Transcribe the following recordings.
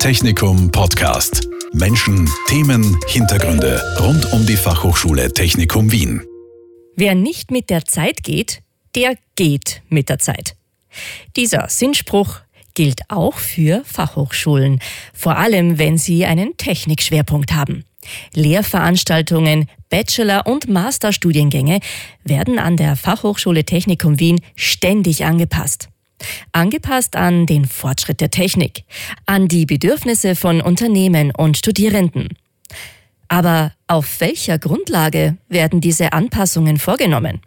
Technikum Podcast. Menschen, Themen, Hintergründe rund um die Fachhochschule Technikum Wien. Wer nicht mit der Zeit geht, der geht mit der Zeit. Dieser Sinnspruch gilt auch für Fachhochschulen, vor allem wenn sie einen Technikschwerpunkt haben. Lehrveranstaltungen, Bachelor- und Masterstudiengänge werden an der Fachhochschule Technikum Wien ständig angepasst. Angepasst an den Fortschritt der Technik, an die Bedürfnisse von Unternehmen und Studierenden. Aber auf welcher Grundlage werden diese Anpassungen vorgenommen?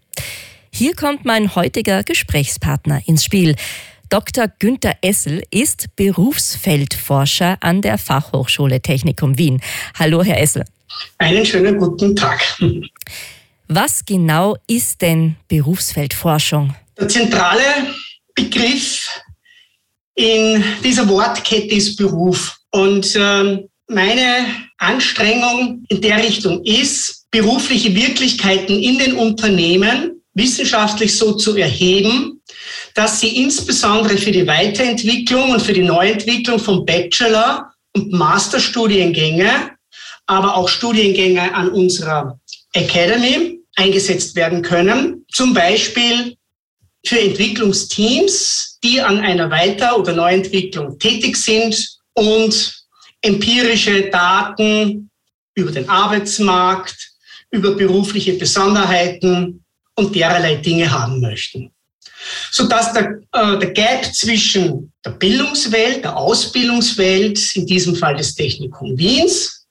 Hier kommt mein heutiger Gesprächspartner ins Spiel. Dr. Günther Essel ist Berufsfeldforscher an der Fachhochschule Technikum Wien. Hallo, Herr Essel. Einen schönen guten Tag. Was genau ist denn Berufsfeldforschung? Der zentrale Begriff in dieser Wortkette ist Beruf. Und ähm, meine Anstrengung in der Richtung ist, berufliche Wirklichkeiten in den Unternehmen wissenschaftlich so zu erheben, dass sie insbesondere für die Weiterentwicklung und für die Neuentwicklung von Bachelor- und Masterstudiengänge, aber auch Studiengänge an unserer Academy eingesetzt werden können. Zum Beispiel für Entwicklungsteams, die an einer Weiter- oder Neuentwicklung tätig sind und empirische Daten über den Arbeitsmarkt, über berufliche Besonderheiten und dererlei Dinge haben möchten. Sodass der, äh, der Gap zwischen der Bildungswelt, der Ausbildungswelt, in diesem Fall des Technikum Wiens,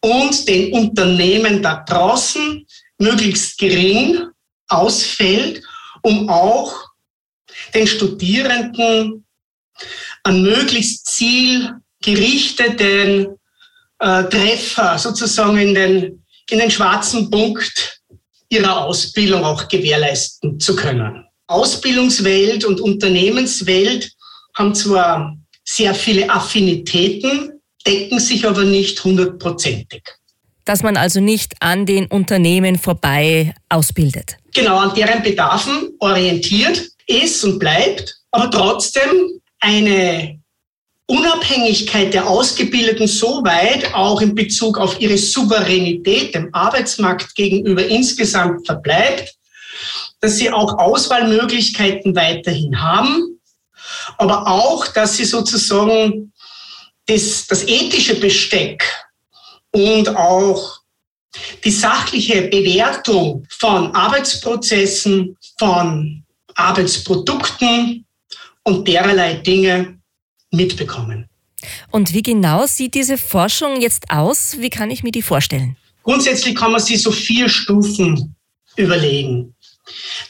und den Unternehmen da draußen möglichst gering ausfällt um auch den Studierenden an möglichst zielgerichteten äh, Treffer sozusagen in den, in den schwarzen Punkt ihrer Ausbildung auch gewährleisten zu können. Ausbildungswelt und Unternehmenswelt haben zwar sehr viele Affinitäten, decken sich aber nicht hundertprozentig dass man also nicht an den Unternehmen vorbei ausbildet. Genau, an deren Bedarfen orientiert ist und bleibt, aber trotzdem eine Unabhängigkeit der Ausgebildeten so weit auch in Bezug auf ihre Souveränität dem Arbeitsmarkt gegenüber insgesamt verbleibt, dass sie auch Auswahlmöglichkeiten weiterhin haben, aber auch, dass sie sozusagen das, das ethische Besteck und auch die sachliche Bewertung von Arbeitsprozessen, von Arbeitsprodukten und dererlei Dinge mitbekommen. Und wie genau sieht diese Forschung jetzt aus? Wie kann ich mir die vorstellen? Grundsätzlich kann man sich so vier Stufen überlegen.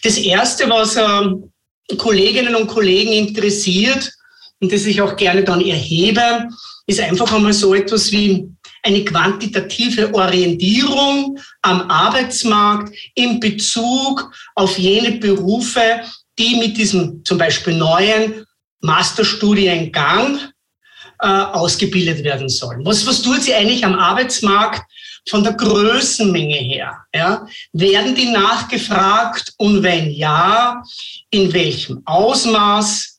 Das erste, was äh, Kolleginnen und Kollegen interessiert und das ich auch gerne dann erhebe, ist einfach einmal so etwas wie eine quantitative Orientierung am Arbeitsmarkt in Bezug auf jene Berufe, die mit diesem zum Beispiel neuen Masterstudiengang äh, ausgebildet werden sollen. Was, was tut sie eigentlich am Arbeitsmarkt von der Größenmenge her? Ja? Werden die nachgefragt und wenn ja, in welchem Ausmaß?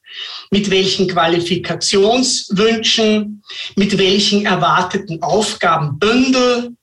Mit welchen Qualifikationswünschen, mit welchen erwarteten Aufgabenbündel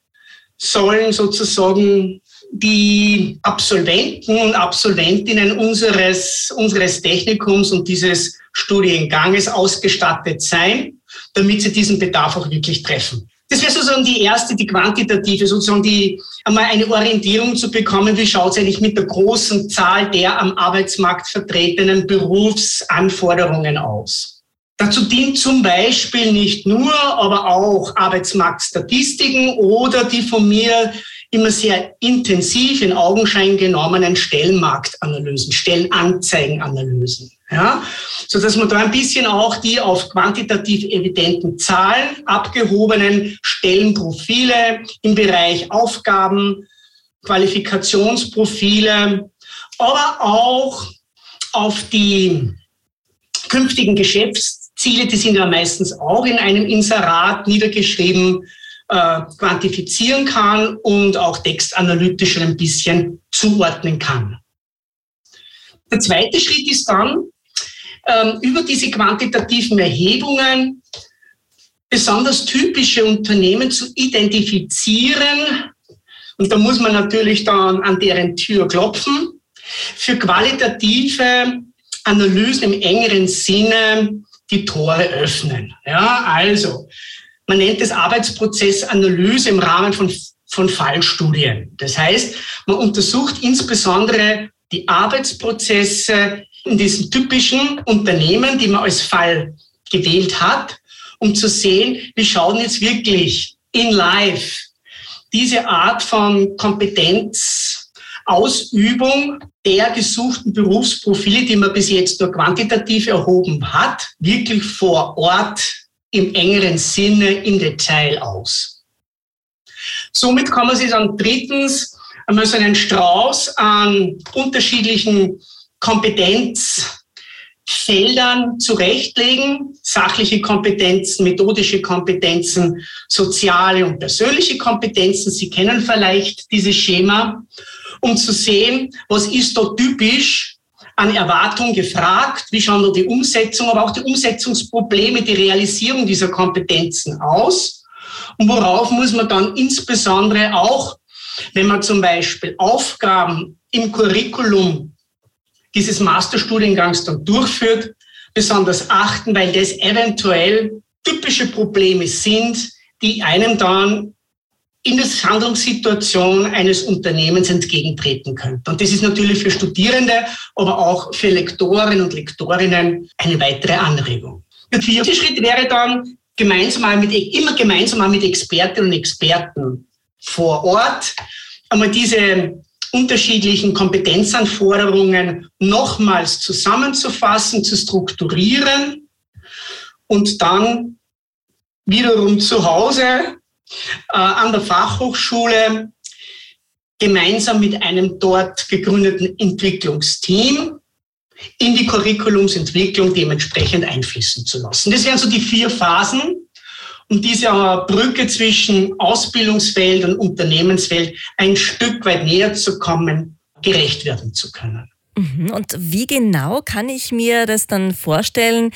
sollen sozusagen die Absolventen und Absolventinnen unseres, unseres Technikums und dieses Studienganges ausgestattet sein, damit sie diesen Bedarf auch wirklich treffen. Das wäre sozusagen die erste, die quantitative, sozusagen die, einmal eine Orientierung zu bekommen, wie schaut es eigentlich mit der großen Zahl der am Arbeitsmarkt vertretenen Berufsanforderungen aus. Dazu dient zum Beispiel nicht nur, aber auch Arbeitsmarktstatistiken oder die von mir immer sehr intensiv in Augenschein genommenen Stellenmarktanalysen, Stellenanzeigenanalysen. Ja, so dass man da ein bisschen auch die auf quantitativ evidenten Zahlen abgehobenen Stellenprofile im Bereich Aufgaben, Qualifikationsprofile, aber auch auf die künftigen Geschäftsziele, die sind ja meistens auch in einem Inserat niedergeschrieben, äh, quantifizieren kann und auch textanalytisch ein bisschen zuordnen kann. Der zweite Schritt ist dann, ähm, über diese quantitativen Erhebungen besonders typische Unternehmen zu identifizieren. Und da muss man natürlich dann an deren Tür klopfen. Für qualitative Analysen im engeren Sinne die Tore öffnen. Ja, also, man nennt es Arbeitsprozessanalyse im Rahmen von, von Fallstudien. Das heißt, man untersucht insbesondere die Arbeitsprozesse in diesen typischen Unternehmen, die man als Fall gewählt hat, um zu sehen, wie schauen jetzt wirklich in live diese Art von Kompetenzausübung der gesuchten Berufsprofile, die man bis jetzt nur quantitativ erhoben hat, wirklich vor Ort im engeren Sinne im Detail aus. Somit kann man sich dann drittens einmal so einen Strauß an unterschiedlichen Kompetenzfeldern zurechtlegen. Sachliche Kompetenzen, methodische Kompetenzen, soziale und persönliche Kompetenzen. Sie kennen vielleicht dieses Schema, um zu sehen, was ist da typisch an Erwartung gefragt, wie schauen da die Umsetzung, aber auch die Umsetzungsprobleme, die Realisierung dieser Kompetenzen aus und worauf muss man dann insbesondere auch, wenn man zum Beispiel Aufgaben im Curriculum dieses Masterstudiengangs dann durchführt, besonders achten, weil das eventuell typische Probleme sind, die einem dann in der Handlungssituation eines Unternehmens entgegentreten könnte. Und das ist natürlich für Studierende, aber auch für Lektoren und Lektorinnen eine weitere Anregung. Der vierte Schritt wäre dann, gemeinsam mit, immer gemeinsam mit Expertinnen und Experten vor Ort einmal diese unterschiedlichen Kompetenzanforderungen nochmals zusammenzufassen, zu strukturieren und dann wiederum zu Hause äh, an der Fachhochschule gemeinsam mit einem dort gegründeten Entwicklungsteam in die Curriculumsentwicklung dementsprechend einfließen zu lassen. Das wären so die vier Phasen, um dieser Brücke zwischen Ausbildungswelt und Unternehmenswelt ein Stück weit näher zu kommen, gerecht werden zu können. Mhm. Und wie genau kann ich mir das dann vorstellen?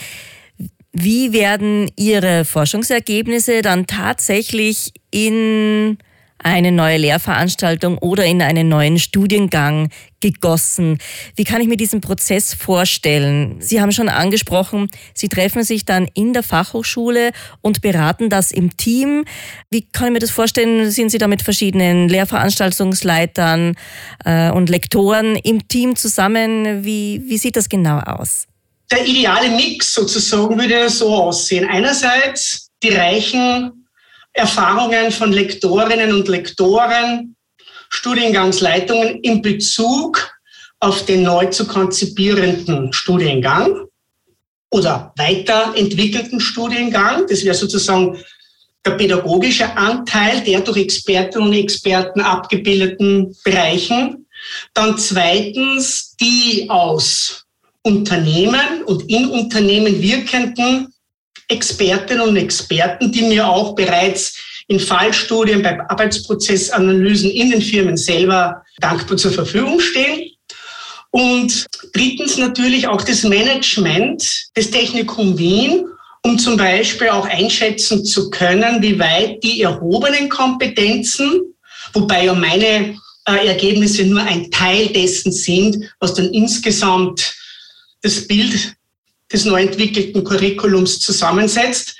Wie werden Ihre Forschungsergebnisse dann tatsächlich in eine neue Lehrveranstaltung oder in einen neuen Studiengang gegossen. Wie kann ich mir diesen Prozess vorstellen? Sie haben schon angesprochen, Sie treffen sich dann in der Fachhochschule und beraten das im Team. Wie kann ich mir das vorstellen? Sind Sie da mit verschiedenen Lehrveranstaltungsleitern äh, und Lektoren im Team zusammen? Wie, wie sieht das genau aus? Der ideale Mix sozusagen würde so aussehen. Einerseits die reichen Erfahrungen von Lektorinnen und Lektoren, Studiengangsleitungen in Bezug auf den neu zu konzipierenden Studiengang oder weiterentwickelten Studiengang. Das wäre sozusagen der pädagogische Anteil der durch Expertinnen und Experten abgebildeten Bereichen. Dann zweitens die aus Unternehmen und in Unternehmen wirkenden Expertinnen und Experten, die mir auch bereits in Fallstudien, bei Arbeitsprozessanalysen in den Firmen selber dankbar zur Verfügung stehen. Und drittens natürlich auch das Management des Technikum Wien, um zum Beispiel auch einschätzen zu können, wie weit die erhobenen Kompetenzen, wobei ja meine äh, Ergebnisse nur ein Teil dessen sind, was dann insgesamt das Bild des neu entwickelten Curriculums zusammensetzt,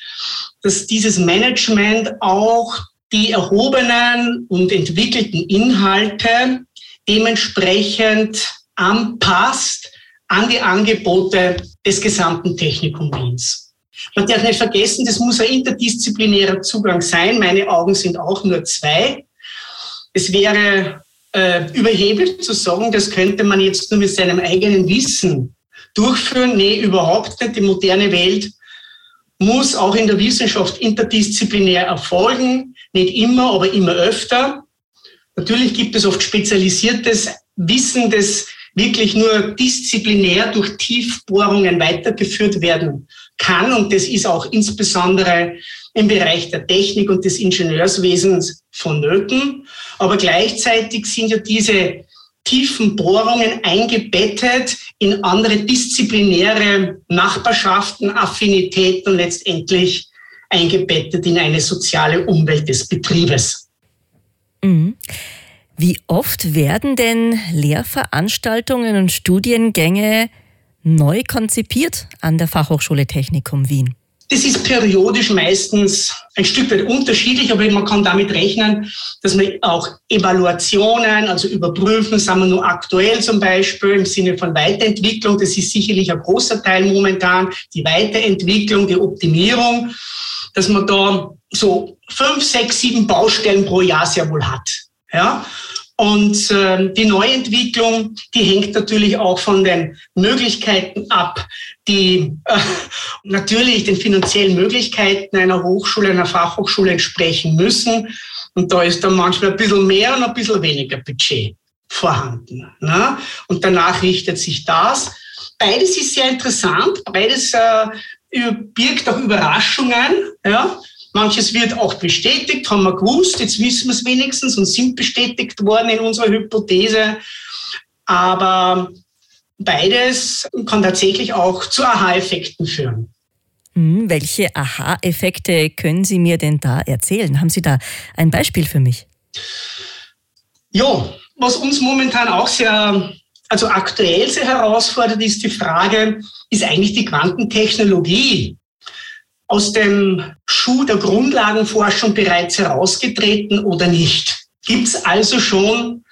dass dieses Management auch die erhobenen und entwickelten Inhalte dementsprechend anpasst an die Angebote des gesamten Technikum Wiens. Man darf nicht vergessen, das muss ein interdisziplinärer Zugang sein. Meine Augen sind auch nur zwei. Es wäre äh, überheblich zu sagen, das könnte man jetzt nur mit seinem eigenen Wissen durchführen? Nee, überhaupt nicht. Die moderne Welt muss auch in der Wissenschaft interdisziplinär erfolgen. Nicht immer, aber immer öfter. Natürlich gibt es oft spezialisiertes Wissen, das wirklich nur disziplinär durch Tiefbohrungen weitergeführt werden kann. Und das ist auch insbesondere im Bereich der Technik und des Ingenieurswesens vonnöten. Aber gleichzeitig sind ja diese tiefen Bohrungen eingebettet in andere disziplinäre Nachbarschaften, Affinitäten letztendlich eingebettet in eine soziale Umwelt des Betriebes. Mhm. Wie oft werden denn Lehrveranstaltungen und Studiengänge neu konzipiert an der Fachhochschule Technikum Wien? Das ist periodisch meistens ein Stück weit unterschiedlich, aber man kann damit rechnen, dass man auch Evaluationen, also überprüfen, sagen wir nur aktuell zum Beispiel im Sinne von Weiterentwicklung, das ist sicherlich ein großer Teil momentan, die Weiterentwicklung, die Optimierung, dass man da so fünf, sechs, sieben Baustellen pro Jahr sehr wohl hat. Ja, und äh, die Neuentwicklung, die hängt natürlich auch von den Möglichkeiten ab, die äh, natürlich den finanziellen Möglichkeiten einer Hochschule, einer Fachhochschule entsprechen müssen. Und da ist dann manchmal ein bisschen mehr und ein bisschen weniger Budget vorhanden. Ne? Und danach richtet sich das. Beides ist sehr interessant. Beides äh, birgt auch Überraschungen. Ja? Manches wird auch bestätigt, haben wir gewusst, jetzt wissen wir es wenigstens und sind bestätigt worden in unserer Hypothese. Aber beides kann tatsächlich auch zu Aha-Effekten führen. Hm, welche Aha-Effekte können Sie mir denn da erzählen? Haben Sie da ein Beispiel für mich? Ja, was uns momentan auch sehr, also aktuell sehr herausfordert, ist die Frage, ist eigentlich die Quantentechnologie aus dem Schuh der Grundlagenforschung bereits herausgetreten oder nicht? Gibt es also schon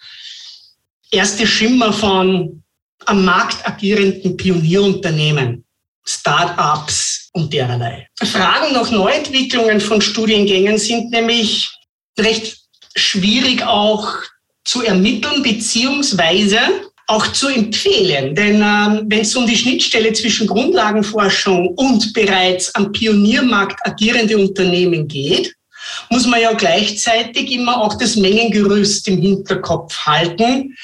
erste Schimmer von am Markt agierenden Pionierunternehmen, Start-ups und derlei? Fragen nach Neuentwicklungen von Studiengängen sind nämlich recht schwierig auch zu ermitteln, beziehungsweise auch zu empfehlen. Denn ähm, wenn es um die Schnittstelle zwischen Grundlagenforschung und bereits am Pioniermarkt agierende Unternehmen geht, muss man ja gleichzeitig immer auch das Mengengerüst im Hinterkopf halten.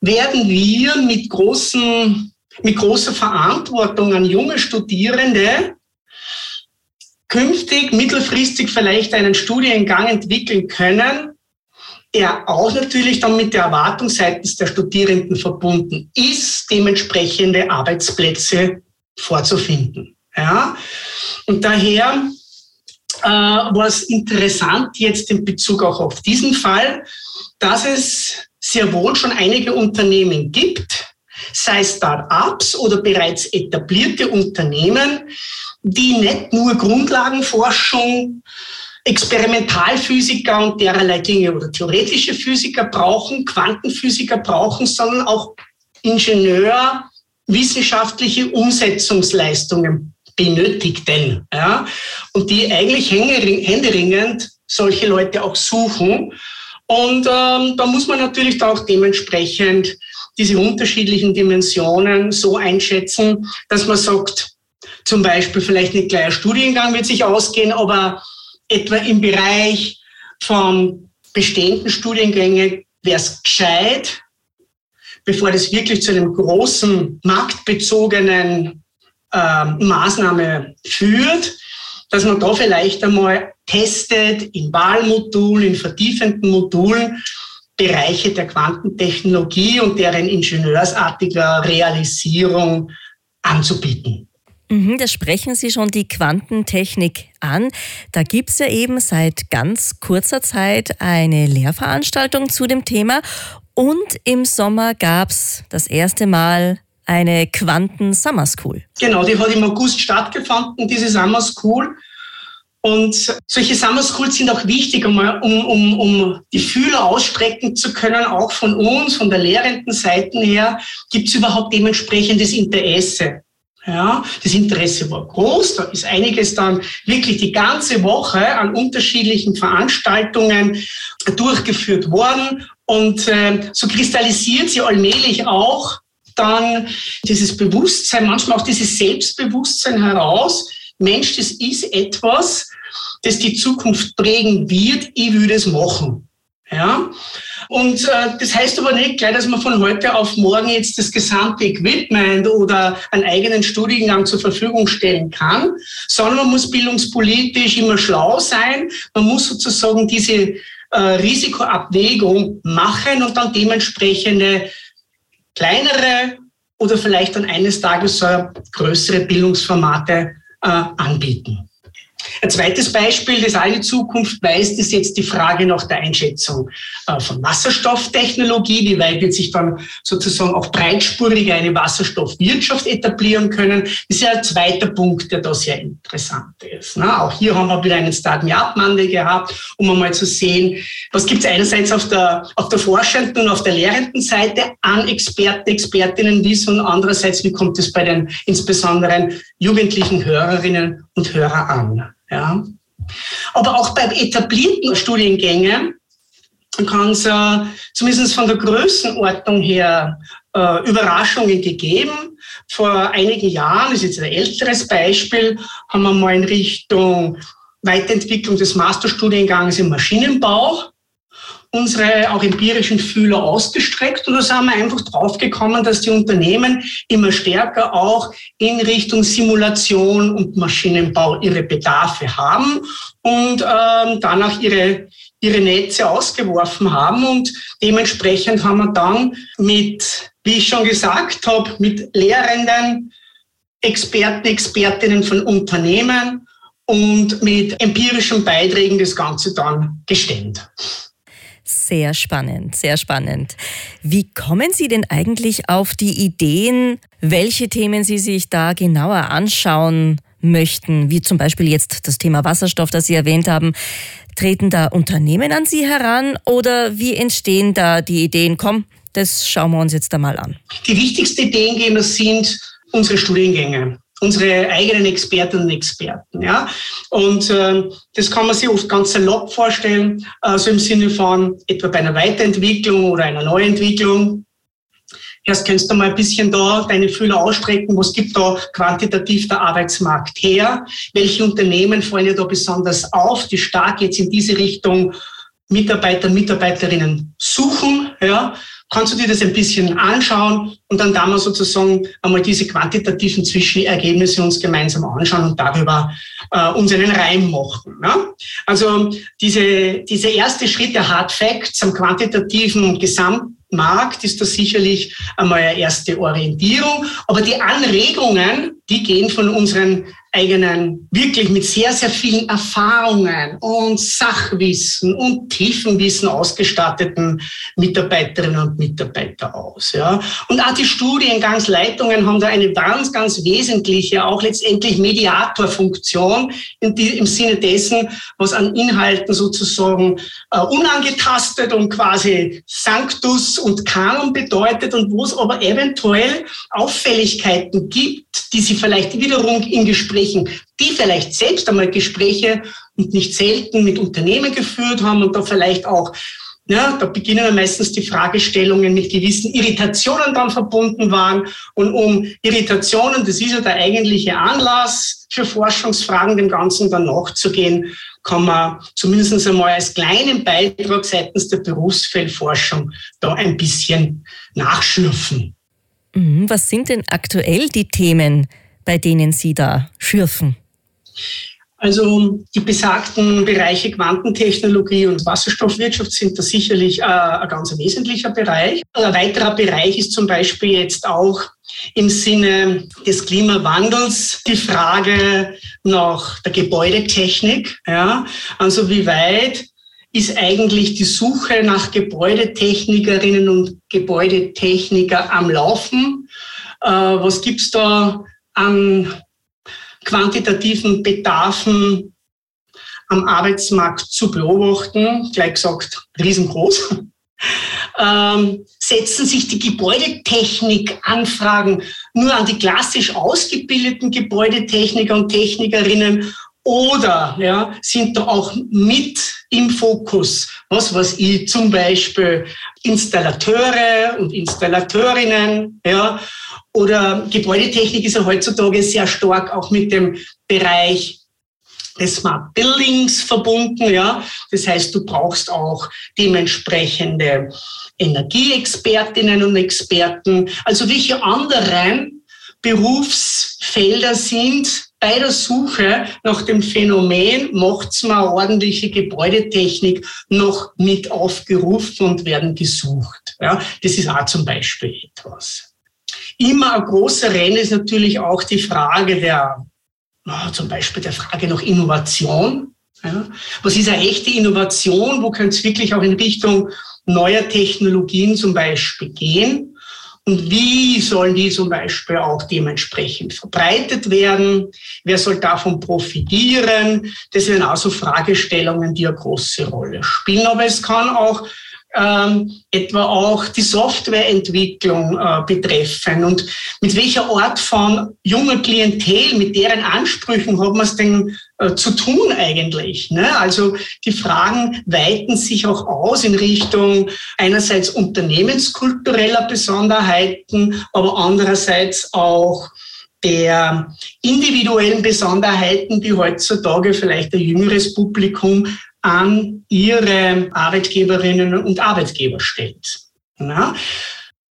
Werden wir mit, großen, mit großer Verantwortung an junge Studierende künftig mittelfristig vielleicht einen Studiengang entwickeln können, der auch natürlich dann mit der Erwartung seitens der Studierenden verbunden ist, dementsprechende Arbeitsplätze vorzufinden. Ja? Und daher äh, war es interessant jetzt in Bezug auch auf diesen Fall, dass es sehr wohl schon einige Unternehmen gibt, sei Start-ups oder bereits etablierte Unternehmen, die nicht nur Grundlagenforschung Experimentalphysiker und dererlei Dinge oder theoretische Physiker brauchen, Quantenphysiker brauchen, sondern auch Ingenieur, wissenschaftliche Umsetzungsleistungen benötigten. Ja? Und die eigentlich händeringend solche Leute auch suchen. Und ähm, da muss man natürlich auch dementsprechend diese unterschiedlichen Dimensionen so einschätzen, dass man sagt, zum Beispiel vielleicht ein Studiengang wird sich ausgehen, aber etwa im Bereich von bestehenden Studiengängen wäre es gescheit, bevor das wirklich zu einem großen marktbezogenen äh, Maßnahme führt, dass man da vielleicht einmal testet in Wahlmodulen, in vertiefenden Modulen Bereiche der Quantentechnologie und deren ingenieursartiger Realisierung anzubieten. Mhm, da sprechen Sie schon die Quantentechnik an. Da gibt es ja eben seit ganz kurzer Zeit eine Lehrveranstaltung zu dem Thema. Und im Sommer gab es das erste Mal eine Quanten Summer School. Genau, die hat im August stattgefunden, diese Summer School. Und solche Summer Schools sind auch wichtig, um, um, um die Fühler ausstrecken zu können, auch von uns, von der lehrenden Seite her, gibt es überhaupt dementsprechendes Interesse. Ja, das Interesse war groß. Da ist einiges dann wirklich die ganze Woche an unterschiedlichen Veranstaltungen durchgeführt worden. Und äh, so kristallisiert sie allmählich auch dann dieses Bewusstsein, manchmal auch dieses Selbstbewusstsein heraus. Mensch, das ist etwas, das die Zukunft prägen wird. Ich würde es machen. Ja, und äh, das heißt aber nicht gleich, dass man von heute auf morgen jetzt das gesamte Equipment oder einen eigenen Studiengang zur Verfügung stellen kann, sondern man muss bildungspolitisch immer schlau sein. Man muss sozusagen diese äh, Risikoabwägung machen und dann dementsprechende kleinere oder vielleicht dann eines Tages so größere Bildungsformate äh, anbieten. Ein zweites Beispiel, das die Zukunft weist, ist jetzt die Frage nach der Einschätzung äh, von Wasserstofftechnologie. Wie weit wird sich dann sozusagen auch breitspurig eine Wasserstoffwirtschaft etablieren können? Das ist ja ein zweiter Punkt, der da sehr interessant ist. Ne? Auch hier haben wir wieder einen Start Me Up gehabt, um einmal zu sehen, was gibt es einerseits auf der, auf der forschenden und auf der lehrenden Seite an Experten, Expertinnen wissen und andererseits, wie kommt es bei den insbesondere jugendlichen Hörerinnen und Hörer an. Ja. Aber auch bei etablierten Studiengängen kann es äh, zumindest von der Größenordnung her äh, Überraschungen gegeben. Vor einigen Jahren, das ist jetzt ein älteres Beispiel, haben wir mal in Richtung Weiterentwicklung des Masterstudiengangs im Maschinenbau unsere auch empirischen Fühler ausgestreckt und da sind wir einfach draufgekommen, dass die Unternehmen immer stärker auch in Richtung Simulation und Maschinenbau ihre Bedarfe haben und ähm, danach ihre ihre Netze ausgeworfen haben und dementsprechend haben wir dann mit, wie ich schon gesagt habe, mit Lehrenden, Experten, Expertinnen von Unternehmen und mit empirischen Beiträgen das Ganze dann gestemmt. Sehr spannend, sehr spannend. Wie kommen Sie denn eigentlich auf die Ideen, welche Themen Sie sich da genauer anschauen möchten, wie zum Beispiel jetzt das Thema Wasserstoff, das Sie erwähnt haben? Treten da Unternehmen an Sie heran oder wie entstehen da die Ideen? Komm, das schauen wir uns jetzt einmal an. Die wichtigsten Ideengeber sind unsere Studiengänge unsere eigenen Expertinnen und Experten. Ja? Und äh, das kann man sich oft ganz salopp vorstellen, also im Sinne von etwa bei einer Weiterentwicklung oder einer Neuentwicklung. Erst kannst du mal ein bisschen da deine Fühler ausstrecken, was gibt da quantitativ der Arbeitsmarkt her, welche Unternehmen fallen dir da besonders auf, die stark jetzt in diese Richtung Mitarbeiter, Mitarbeiterinnen suchen, ja, kannst du dir das ein bisschen anschauen und dann da wir sozusagen einmal diese quantitativen Zwischenergebnisse uns gemeinsam anschauen und darüber äh, uns einen Reim machen. Ne? Also diese, diese erste Schritt der Hard Facts am quantitativen Gesamtmarkt ist da sicherlich einmal eine erste Orientierung, aber die Anregungen, die gehen von unseren eigenen, wirklich mit sehr, sehr vielen Erfahrungen und Sachwissen und Tiefenwissen ausgestatteten Mitarbeiterinnen und Mitarbeiter aus. Ja. Und auch die Studiengangsleitungen haben da eine ganz, ganz wesentliche, auch letztendlich Mediatorfunktion die, im Sinne dessen, was an Inhalten sozusagen äh, unangetastet und quasi Sanctus und Kanon bedeutet und wo es aber eventuell Auffälligkeiten gibt, die sie vielleicht wiederum in Gesprächen Gesprächen, die vielleicht selbst einmal Gespräche und nicht selten mit Unternehmen geführt haben und da vielleicht auch ja, da beginnen dann meistens die Fragestellungen mit gewissen Irritationen dann verbunden waren. Und um Irritationen, das ist ja der eigentliche Anlass für Forschungsfragen, dem Ganzen dann nachzugehen, kann man zumindest einmal als kleinen Beitrag seitens der Berufsfeldforschung da ein bisschen nachschürfen. Mhm, was sind denn aktuell die Themen, bei denen Sie da schürfen? Also die besagten Bereiche Quantentechnologie und Wasserstoffwirtschaft sind da sicherlich äh, ein ganz wesentlicher Bereich. Ein weiterer Bereich ist zum Beispiel jetzt auch im Sinne des Klimawandels die Frage nach der Gebäudetechnik. Ja? Also wie weit ist eigentlich die Suche nach Gebäudetechnikerinnen und Gebäudetechniker am Laufen? Äh, was gibt's da an quantitativen Bedarfen am Arbeitsmarkt zu beobachten, gleich gesagt riesengroß. Ähm, setzen sich die Gebäudetechnik-Anfragen nur an die klassisch ausgebildeten Gebäudetechniker und Technikerinnen oder ja, sind da auch mit im Fokus, was weiß ich, zum Beispiel Installateure und Installateurinnen, ja, oder Gebäudetechnik ist ja heutzutage sehr stark auch mit dem Bereich des Smart Buildings verbunden, ja. Das heißt, du brauchst auch dementsprechende Energieexpertinnen und Experten. Also welche anderen Berufsfelder sind bei der Suche nach dem Phänomen macht's mal ordentliche Gebäudetechnik noch mit aufgerufen und werden gesucht. Ja, das ist auch zum Beispiel etwas. Immer ein großer Renn ist natürlich auch die Frage der zum Beispiel der Frage nach Innovation. Ja. Was ist eine echte Innovation? Wo könnte es wirklich auch in Richtung neuer Technologien zum Beispiel gehen? Und wie sollen die zum Beispiel auch dementsprechend verbreitet werden? Wer soll davon profitieren? Das wären also Fragestellungen, die eine große Rolle spielen. Aber es kann auch ähm, etwa auch die Softwareentwicklung äh, betreffen und mit welcher Art von junger Klientel, mit deren Ansprüchen hat man es denn äh, zu tun eigentlich? Ne? Also die Fragen weiten sich auch aus in Richtung einerseits unternehmenskultureller Besonderheiten, aber andererseits auch der individuellen Besonderheiten, die heutzutage vielleicht ein jüngeres Publikum an ihre Arbeitgeberinnen und Arbeitgeber stellt. Ja.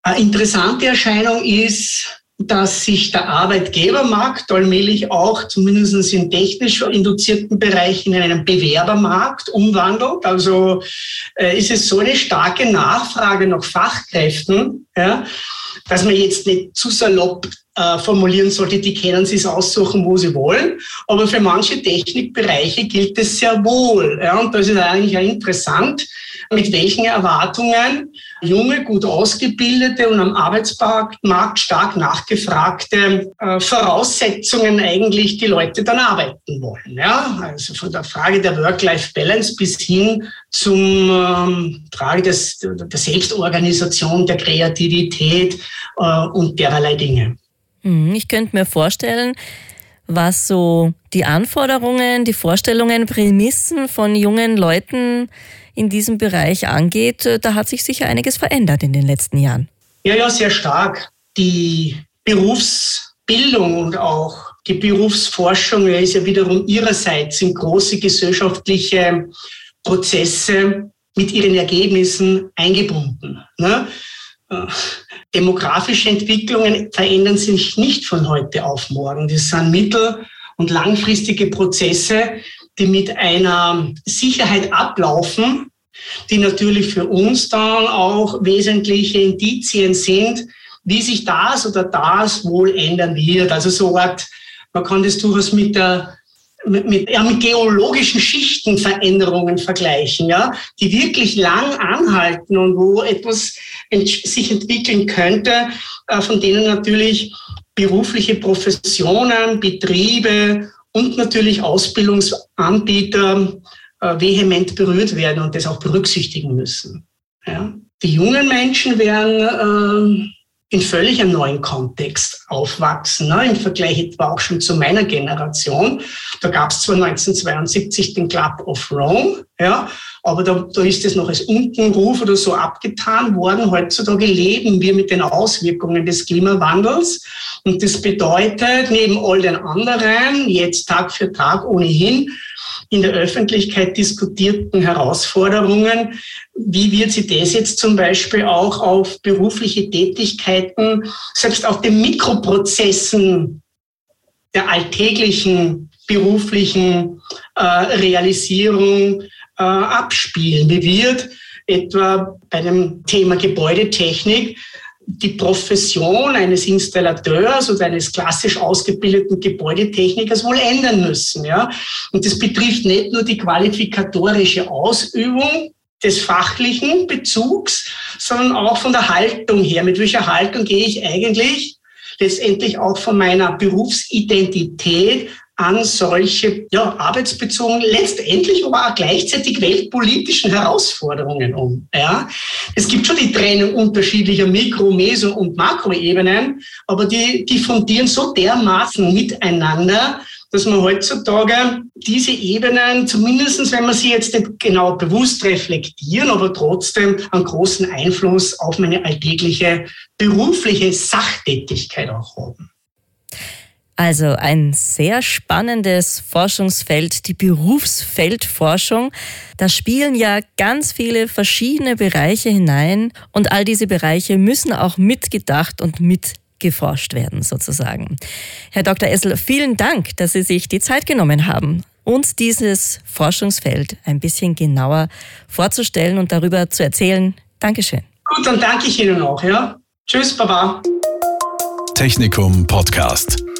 Eine interessante Erscheinung ist, dass sich der Arbeitgebermarkt allmählich auch zumindest in technisch induzierten Bereichen in einen Bewerbermarkt umwandelt. Also äh, ist es so eine starke Nachfrage nach Fachkräften, ja, dass man jetzt nicht zu salopp äh, formulieren sollte, die können sich aussuchen, wo sie wollen. Aber für manche Technikbereiche gilt es sehr wohl. Ja, und das ist eigentlich interessant, mit welchen Erwartungen junge, gut ausgebildete und am Arbeitsmarkt stark nachgefragte äh, Voraussetzungen eigentlich die Leute dann arbeiten wollen. Ja? Also von der Frage der Work-Life-Balance bis hin zum ähm, Frage des, der Selbstorganisation, der Kreativität äh, und derlei Dinge. Mhm, ich könnte mir vorstellen, was so die Anforderungen, die Vorstellungen, Prämissen von jungen Leuten in diesem Bereich angeht, äh, da hat sich sicher einiges verändert in den letzten Jahren. Ja, ja, sehr stark. Die Berufsbildung und auch die Berufsforschung ist ja wiederum ihrerseits in große gesellschaftliche Prozesse mit ihren Ergebnissen eingebunden. Ne? Demografische Entwicklungen verändern sich nicht von heute auf morgen. Das sind mittel- und langfristige Prozesse, die mit einer Sicherheit ablaufen, die natürlich für uns dann auch wesentliche Indizien sind, wie sich das oder das wohl ändern wird. Also so Art, man kann das durchaus mit der mit, ja, mit geologischen Schichtenveränderungen vergleichen, ja, die wirklich lang anhalten und wo etwas ent sich entwickeln könnte, äh, von denen natürlich berufliche Professionen, Betriebe und natürlich Ausbildungsanbieter äh, vehement berührt werden und das auch berücksichtigen müssen. Ja. Die jungen Menschen werden äh, in völlig einem neuen Kontext aufwachsen. Ne? Im Vergleich etwa auch schon zu meiner Generation. Da gab es zwar 1972 den Club of Rome, ja, aber da, da ist es noch als Unkenruf oder so abgetan worden. Heutzutage leben wir mit den Auswirkungen des Klimawandels. Und das bedeutet, neben all den anderen, jetzt Tag für Tag ohnehin, in der Öffentlichkeit diskutierten Herausforderungen. Wie wird sie das jetzt zum Beispiel auch auf berufliche Tätigkeiten, selbst auf den Mikroprozessen der alltäglichen beruflichen äh, Realisierung äh, abspielen? Wie wird etwa bei dem Thema Gebäudetechnik die Profession eines Installateurs oder eines klassisch ausgebildeten Gebäudetechnikers wohl ändern müssen. Ja? Und das betrifft nicht nur die qualifikatorische Ausübung des fachlichen Bezugs, sondern auch von der Haltung her. Mit welcher Haltung gehe ich eigentlich letztendlich auch von meiner Berufsidentität an solche ja, arbeitsbezogenen, letztendlich aber auch gleichzeitig weltpolitischen Herausforderungen um. Ja? Es gibt schon die Trennung unterschiedlicher Mikro-, Meso- und Makroebenen, aber die, die fundieren so dermaßen miteinander, dass man heutzutage diese Ebenen, zumindest wenn man sie jetzt nicht genau bewusst reflektieren, aber trotzdem einen großen Einfluss auf meine alltägliche berufliche Sachtätigkeit auch haben. Also ein sehr spannendes Forschungsfeld, die Berufsfeldforschung. Da spielen ja ganz viele verschiedene Bereiche hinein und all diese Bereiche müssen auch mitgedacht und mitgeforscht werden sozusagen. Herr Dr. Essel, vielen Dank, dass Sie sich die Zeit genommen haben, uns dieses Forschungsfeld ein bisschen genauer vorzustellen und darüber zu erzählen. Dankeschön. Gut, dann danke ich Ihnen auch. Ja? Tschüss, Baba. Technikum Podcast.